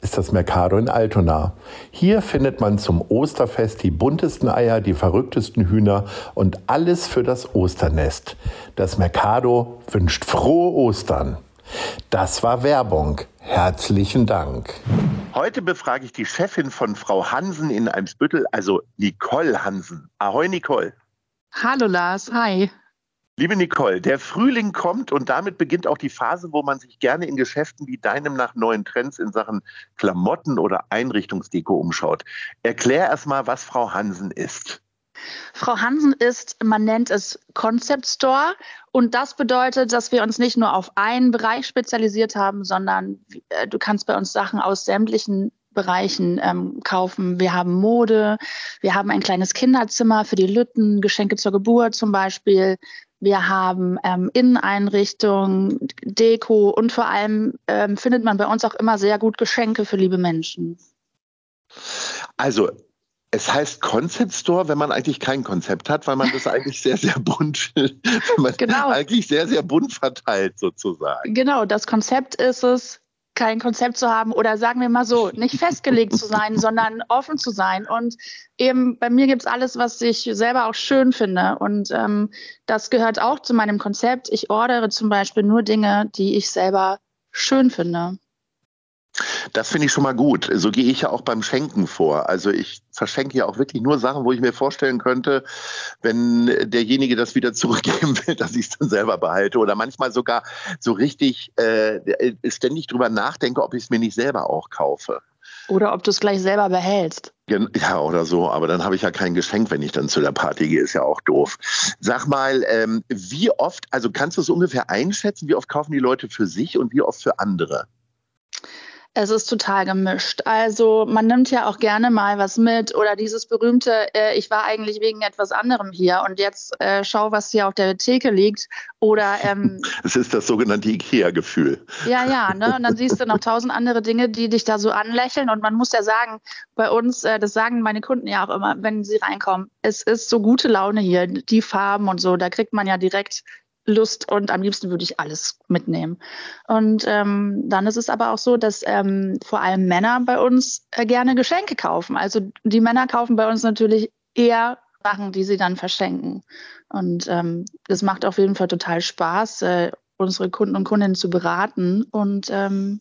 ist das Mercado in Altona. Hier findet man zum Osterfest die buntesten Eier, die verrücktesten Hühner und alles für das Osternest. Das Mercado wünscht frohe Ostern. Das war Werbung. Herzlichen Dank. Heute befrage ich die Chefin von Frau Hansen in Eimsbüttel, also Nicole Hansen. Ahoi, Nicole. Hallo Lars, hi. Liebe Nicole, der Frühling kommt und damit beginnt auch die Phase, wo man sich gerne in Geschäften wie deinem nach neuen Trends in Sachen Klamotten oder Einrichtungsdeko umschaut. Erklär erstmal, was Frau Hansen ist. Frau Hansen ist, man nennt es Concept Store und das bedeutet, dass wir uns nicht nur auf einen Bereich spezialisiert haben, sondern äh, du kannst bei uns Sachen aus sämtlichen Bereichen ähm, kaufen. Wir haben Mode, wir haben ein kleines Kinderzimmer für die Lütten, Geschenke zur Geburt zum Beispiel. Wir haben ähm, Inneneinrichtungen, Deko und vor allem ähm, findet man bei uns auch immer sehr gut Geschenke für liebe Menschen. Also es heißt Concept Store, wenn man eigentlich kein Konzept hat, weil man das eigentlich sehr, sehr bunt, genau. eigentlich sehr, sehr bunt verteilt sozusagen. Genau, das Konzept ist es, kein Konzept zu haben oder sagen wir mal so, nicht festgelegt zu sein, sondern offen zu sein. Und eben bei mir gibt es alles, was ich selber auch schön finde. Und ähm, das gehört auch zu meinem Konzept. Ich ordere zum Beispiel nur Dinge, die ich selber schön finde. Das finde ich schon mal gut. So gehe ich ja auch beim Schenken vor. Also ich verschenke ja auch wirklich nur Sachen, wo ich mir vorstellen könnte, wenn derjenige das wieder zurückgeben will, dass ich es dann selber behalte. Oder manchmal sogar so richtig äh, ständig drüber nachdenke, ob ich es mir nicht selber auch kaufe. Oder ob du es gleich selber behältst. Ja, oder so. Aber dann habe ich ja kein Geschenk, wenn ich dann zu der Party gehe. Ist ja auch doof. Sag mal, ähm, wie oft, also kannst du es ungefähr einschätzen, wie oft kaufen die Leute für sich und wie oft für andere? Es ist total gemischt. Also man nimmt ja auch gerne mal was mit oder dieses berühmte, äh, ich war eigentlich wegen etwas anderem hier und jetzt äh, schau, was hier auf der Theke liegt. Oder ähm, es ist das sogenannte IKEA-Gefühl. Ja, ja, ne? Und dann siehst du noch tausend andere Dinge, die dich da so anlächeln. Und man muss ja sagen, bei uns, äh, das sagen meine Kunden ja auch immer, wenn sie reinkommen, es ist so gute Laune hier, die Farben und so, da kriegt man ja direkt Lust und am liebsten würde ich alles mitnehmen. Und ähm, dann ist es aber auch so, dass ähm, vor allem Männer bei uns äh, gerne Geschenke kaufen. Also die Männer kaufen bei uns natürlich eher Sachen, die sie dann verschenken. Und ähm, das macht auf jeden Fall total Spaß, äh, unsere Kunden und Kundinnen zu beraten. Und ähm,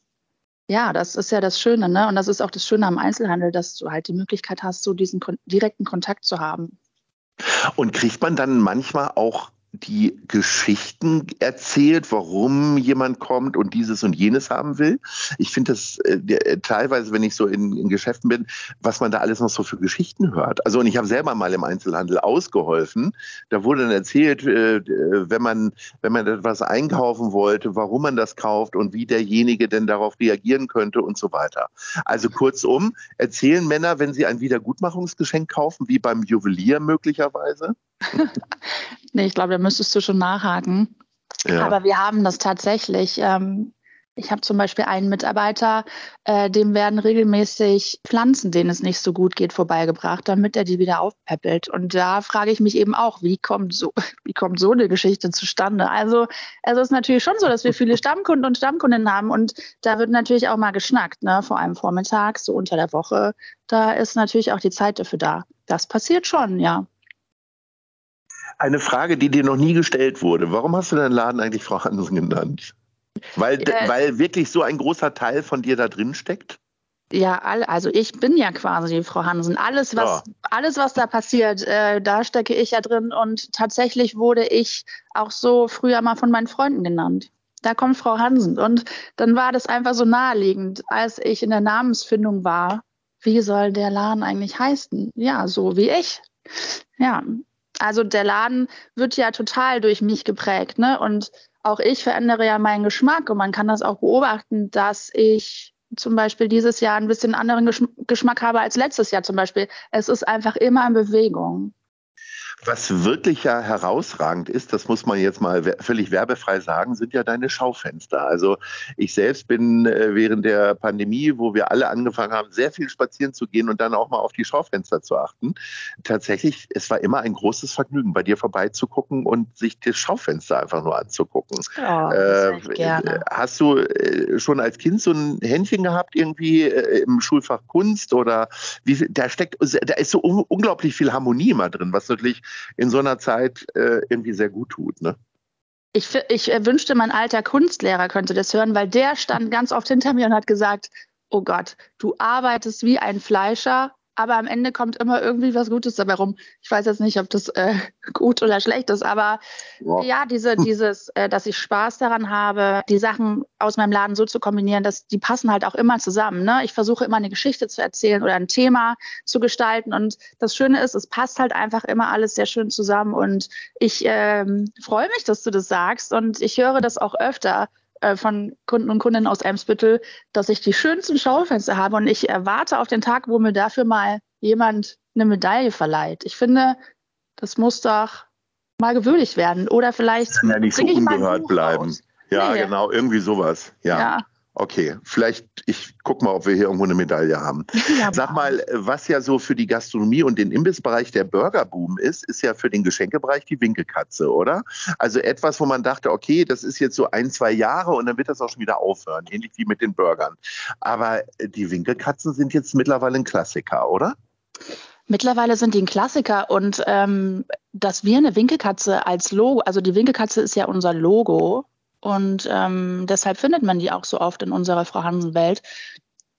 ja, das ist ja das Schöne, ne? Und das ist auch das Schöne am Einzelhandel, dass du halt die Möglichkeit hast, so diesen kon direkten Kontakt zu haben. Und kriegt man dann manchmal auch die Geschichten erzählt, warum jemand kommt und dieses und jenes haben will. Ich finde das äh, äh, teilweise, wenn ich so in, in, Geschäften bin, was man da alles noch so für Geschichten hört. Also und ich habe selber mal im Einzelhandel ausgeholfen. Da wurde dann erzählt, äh, wenn man wenn man etwas einkaufen wollte, warum man das kauft und wie derjenige denn darauf reagieren könnte und so weiter. Also kurzum, erzählen Männer, wenn sie ein Wiedergutmachungsgeschenk kaufen, wie beim Juwelier möglicherweise? nee, ich glaube, da müsstest du schon nachhaken. Ja. Aber wir haben das tatsächlich. Ähm, ich habe zum Beispiel einen Mitarbeiter, äh, dem werden regelmäßig Pflanzen, denen es nicht so gut geht, vorbeigebracht, damit er die wieder aufpäppelt. Und da frage ich mich eben auch, wie kommt so, wie kommt so eine Geschichte zustande? Also es ist natürlich schon so, dass wir viele Stammkunden und Stammkundinnen haben und da wird natürlich auch mal geschnackt, ne? vor allem vormittags, so unter der Woche. Da ist natürlich auch die Zeit dafür da. Das passiert schon, ja. Eine Frage, die dir noch nie gestellt wurde. Warum hast du deinen Laden eigentlich Frau Hansen genannt? Weil, äh, weil wirklich so ein großer Teil von dir da drin steckt? Ja, also ich bin ja quasi Frau Hansen. Alles, was, ja. alles, was da passiert, äh, da stecke ich ja drin. Und tatsächlich wurde ich auch so früher mal von meinen Freunden genannt. Da kommt Frau Hansen. Und dann war das einfach so naheliegend, als ich in der Namensfindung war. Wie soll der Laden eigentlich heißen? Ja, so wie ich Ja, also der Laden wird ja total durch mich geprägt, ne? Und auch ich verändere ja meinen Geschmack und man kann das auch beobachten, dass ich zum Beispiel dieses Jahr ein bisschen anderen Geschmack habe als letztes Jahr zum Beispiel. Es ist einfach immer in Bewegung. Was wirklich ja herausragend ist, das muss man jetzt mal völlig werbefrei sagen, sind ja deine Schaufenster. Also ich selbst bin äh, während der Pandemie, wo wir alle angefangen haben, sehr viel spazieren zu gehen und dann auch mal auf die Schaufenster zu achten. Tatsächlich, es war immer ein großes Vergnügen, bei dir vorbeizugucken und sich das Schaufenster einfach nur anzugucken. Oh, äh, gerne. Hast du äh, schon als Kind so ein Händchen gehabt irgendwie äh, im Schulfach Kunst oder wie, da steckt, da ist so un unglaublich viel Harmonie immer drin, was natürlich in so einer Zeit äh, irgendwie sehr gut tut. Ne? Ich, ich äh, wünschte, mein alter Kunstlehrer könnte das hören, weil der stand ganz oft hinter mir und hat gesagt, oh Gott, du arbeitest wie ein Fleischer aber am Ende kommt immer irgendwie was Gutes dabei rum. Ich weiß jetzt nicht, ob das äh, gut oder schlecht ist, aber ja, ja diese, dieses, äh, dass ich Spaß daran habe, die Sachen aus meinem Laden so zu kombinieren, dass die passen halt auch immer zusammen. Ne? Ich versuche immer eine Geschichte zu erzählen oder ein Thema zu gestalten und das Schöne ist, es passt halt einfach immer alles sehr schön zusammen und ich ähm, freue mich, dass du das sagst und ich höre das auch öfter von Kunden und Kundinnen aus Eimsbüttel, dass ich die schönsten Schaufenster habe und ich erwarte auf den Tag, wo mir dafür mal jemand eine Medaille verleiht. Ich finde, das muss doch mal gewürdigt werden oder vielleicht ja nicht so ungehört bleiben. Ja, nee. genau, irgendwie sowas. ja. ja. Okay, vielleicht, ich guck mal, ob wir hier irgendwo eine Medaille haben. Ja, Sag mal, was ja so für die Gastronomie und den Imbissbereich der Burgerboom ist, ist ja für den Geschenkebereich die Winkelkatze, oder? Also etwas, wo man dachte, okay, das ist jetzt so ein, zwei Jahre und dann wird das auch schon wieder aufhören, ähnlich wie mit den Burgern. Aber die Winkelkatzen sind jetzt mittlerweile ein Klassiker, oder? Mittlerweile sind die ein Klassiker und ähm, dass wir eine Winkelkatze als Logo, also die Winkelkatze ist ja unser Logo und ähm, deshalb findet man die auch so oft in unserer Frau Hansen-Welt.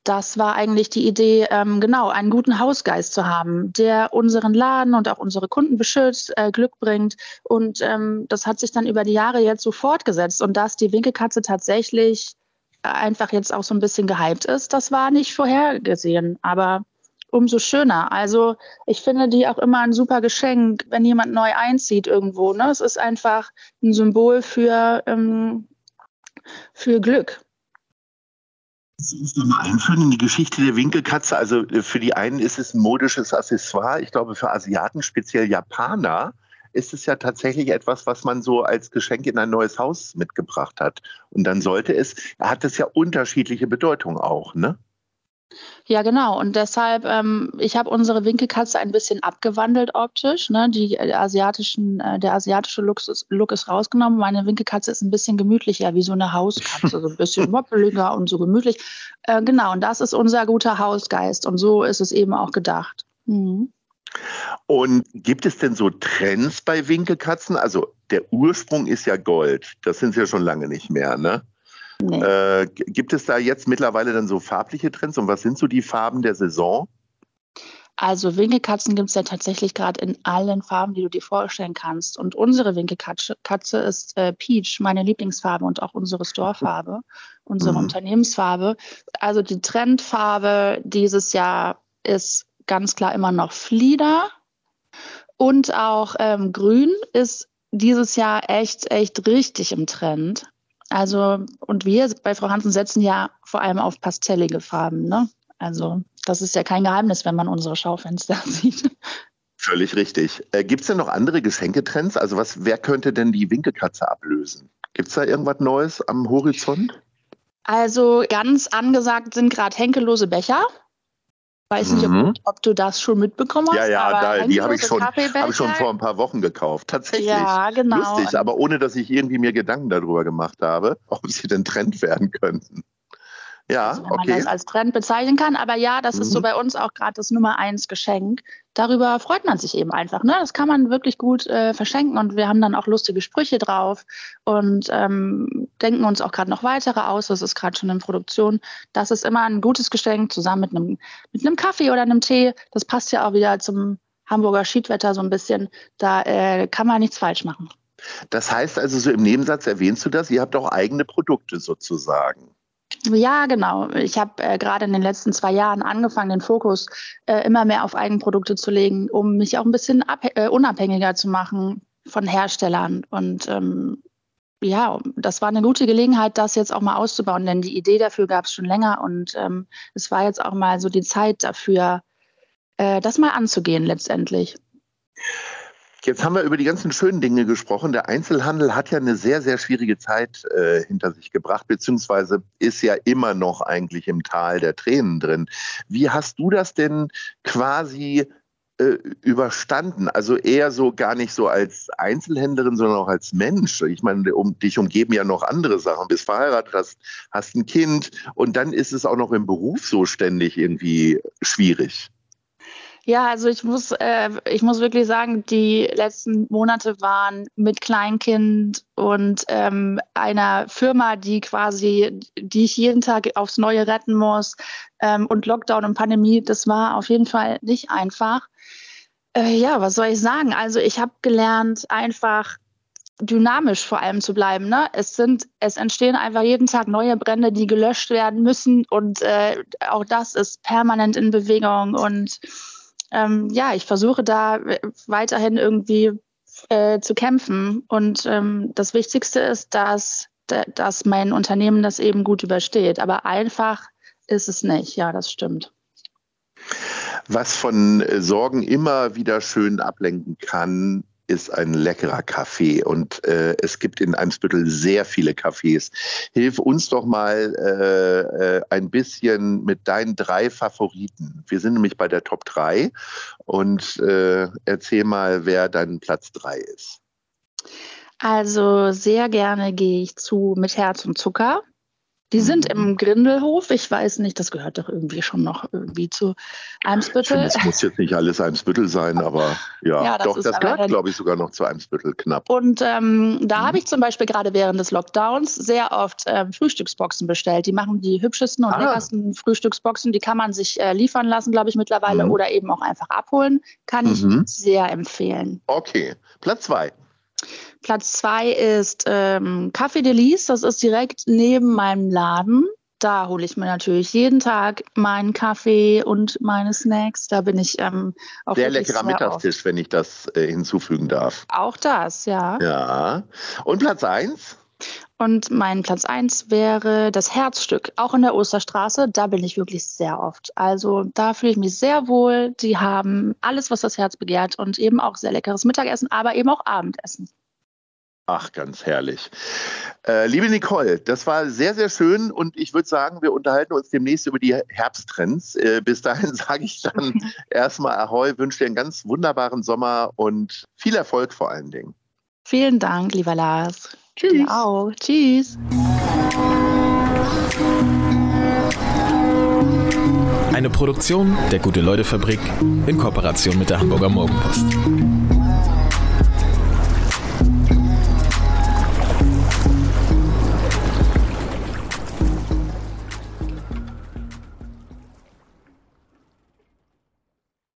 Das war eigentlich die Idee, ähm, genau, einen guten Hausgeist zu haben, der unseren Laden und auch unsere Kunden beschützt, äh, Glück bringt. Und ähm, das hat sich dann über die Jahre jetzt so fortgesetzt. Und dass die Winkelkatze tatsächlich einfach jetzt auch so ein bisschen gehypt ist, das war nicht vorhergesehen. Aber umso schöner. Also ich finde die auch immer ein super Geschenk, wenn jemand neu einzieht irgendwo. Ne? Es ist einfach ein Symbol für, ähm, für Glück. Sie nochmal einführen in die Geschichte der Winkelkatze. Also äh, für die einen ist es ein modisches Accessoire. Ich glaube, für Asiaten, speziell Japaner, ist es ja tatsächlich etwas, was man so als Geschenk in ein neues Haus mitgebracht hat. Und dann sollte es, hat es ja unterschiedliche Bedeutungen auch, ne? Ja, genau. Und deshalb, ähm, ich habe unsere Winkelkatze ein bisschen abgewandelt optisch. Ne? Die äh, asiatischen, äh, der asiatische Look ist, Look ist rausgenommen. Meine Winkelkatze ist ein bisschen gemütlicher, wie so eine Hauskatze, so ein bisschen moppeliger und so gemütlich. Äh, genau, und das ist unser guter Hausgeist. Und so ist es eben auch gedacht. Mhm. Und gibt es denn so Trends bei Winkelkatzen? Also der Ursprung ist ja Gold. Das sind sie ja schon lange nicht mehr, ne? Nee. Äh, gibt es da jetzt mittlerweile dann so farbliche Trends und was sind so die Farben der Saison? Also Winkelkatzen gibt es ja tatsächlich gerade in allen Farben, die du dir vorstellen kannst. Und unsere Winkelkatze Katze ist äh, Peach, meine Lieblingsfarbe und auch unsere Storefarbe, unsere mhm. Unternehmensfarbe. Also die Trendfarbe dieses Jahr ist ganz klar immer noch Flieder. Und auch ähm, Grün ist dieses Jahr echt, echt richtig im Trend. Also, und wir bei Frau Hansen setzen ja vor allem auf pastellige Farben. Ne? Also, das ist ja kein Geheimnis, wenn man unsere Schaufenster sieht. Völlig richtig. Äh, Gibt es denn noch andere Geschenketrends? Also, was, wer könnte denn die Winkelkatze ablösen? Gibt es da irgendwas Neues am Horizont? Also, ganz angesagt sind gerade henkelose Becher. Weiß nicht, mhm. ob, ob, du das schon mitbekommen hast. Ja, ja, da, die habe ich, schon, hab ich schon vor ein paar Wochen gekauft. Tatsächlich. Ja, genau. Lustig, aber ohne, dass ich irgendwie mir Gedanken darüber gemacht habe, ob sie denn Trend werden könnten. Ja, also, wenn okay. man das als Trend bezeichnen kann. Aber ja, das mhm. ist so mhm. bei uns auch gerade das Nummer eins Geschenk. Darüber freut man sich eben einfach. Ne? Das kann man wirklich gut äh, verschenken und wir haben dann auch lustige Sprüche drauf und ähm, denken uns auch gerade noch weitere aus. Das ist gerade schon in Produktion. Das ist immer ein gutes Geschenk zusammen mit einem, mit einem Kaffee oder einem Tee. Das passt ja auch wieder zum Hamburger Schiedwetter so ein bisschen. Da äh, kann man nichts falsch machen. Das heißt also, so im Nebensatz erwähnst du das, ihr habt auch eigene Produkte sozusagen. Ja, genau. Ich habe äh, gerade in den letzten zwei Jahren angefangen, den Fokus äh, immer mehr auf Eigenprodukte zu legen, um mich auch ein bisschen äh, unabhängiger zu machen von Herstellern. Und ähm, ja, das war eine gute Gelegenheit, das jetzt auch mal auszubauen, denn die Idee dafür gab es schon länger und ähm, es war jetzt auch mal so die Zeit dafür, äh, das mal anzugehen letztendlich. Jetzt haben wir über die ganzen schönen Dinge gesprochen. Der Einzelhandel hat ja eine sehr, sehr schwierige Zeit äh, hinter sich gebracht, beziehungsweise ist ja immer noch eigentlich im Tal der Tränen drin. Wie hast du das denn quasi äh, überstanden? Also eher so gar nicht so als Einzelhändlerin, sondern auch als Mensch. Ich meine, um dich umgeben ja noch andere Sachen. Bist verheiratet, hast, hast ein Kind und dann ist es auch noch im Beruf so ständig irgendwie schwierig. Ja, also ich muss, äh, ich muss wirklich sagen, die letzten Monate waren mit Kleinkind und ähm, einer Firma, die quasi, die ich jeden Tag aufs Neue retten muss ähm, und Lockdown und Pandemie, das war auf jeden Fall nicht einfach. Äh, ja, was soll ich sagen? Also ich habe gelernt, einfach dynamisch vor allem zu bleiben. Ne? Es sind, es entstehen einfach jeden Tag neue Brände, die gelöscht werden müssen und äh, auch das ist permanent in Bewegung und ähm, ja, ich versuche da weiterhin irgendwie äh, zu kämpfen. Und ähm, das Wichtigste ist, dass, dass mein Unternehmen das eben gut übersteht. Aber einfach ist es nicht. Ja, das stimmt. Was von Sorgen immer wieder schön ablenken kann, ist ein leckerer Kaffee und äh, es gibt in Eimsbüttel sehr viele Cafés. Hilf uns doch mal äh, äh, ein bisschen mit deinen drei Favoriten. Wir sind nämlich bei der Top 3 und äh, erzähl mal, wer dein Platz 3 ist. Also sehr gerne gehe ich zu mit Herz und Zucker. Die sind mhm. im Grindelhof. Ich weiß nicht, das gehört doch irgendwie schon noch irgendwie zu Eimsbüttel. Es muss jetzt nicht alles Eimsbüttel sein, aber ja, ja das doch, das gehört, glaube ich, sogar noch zu Eimsbüttel knapp. Und ähm, da mhm. habe ich zum Beispiel gerade während des Lockdowns sehr oft ähm, Frühstücksboxen bestellt. Die machen die hübschesten und ah. leckersten Frühstücksboxen. Die kann man sich äh, liefern lassen, glaube ich, mittlerweile mhm. oder eben auch einfach abholen. Kann ich mhm. sehr empfehlen. Okay, Platz zwei. Platz zwei ist ähm, Café Delice. Das ist direkt neben meinem Laden. Da hole ich mir natürlich jeden Tag meinen Kaffee und meine Snacks. Da bin ich ähm, auch sehr leckerer sehr Mittagstisch, wenn ich das äh, hinzufügen darf. Auch das, ja. Ja. Und Platz eins? Und mein Platz eins wäre das Herzstück, auch in der Osterstraße. Da bin ich wirklich sehr oft. Also da fühle ich mich sehr wohl. Die haben alles, was das Herz begehrt und eben auch sehr leckeres Mittagessen, aber eben auch Abendessen. Ach, ganz herrlich. Äh, liebe Nicole, das war sehr, sehr schön und ich würde sagen, wir unterhalten uns demnächst über die Herbsttrends. Äh, bis dahin sage ich dann erstmal Ahoi, wünsche dir einen ganz wunderbaren Sommer und viel Erfolg vor allen Dingen. Vielen Dank, lieber Lars. Tschüss. Dir auch. Tschüss. Eine Produktion der Gute-Leute-Fabrik in Kooperation mit der Hamburger Morgenpost.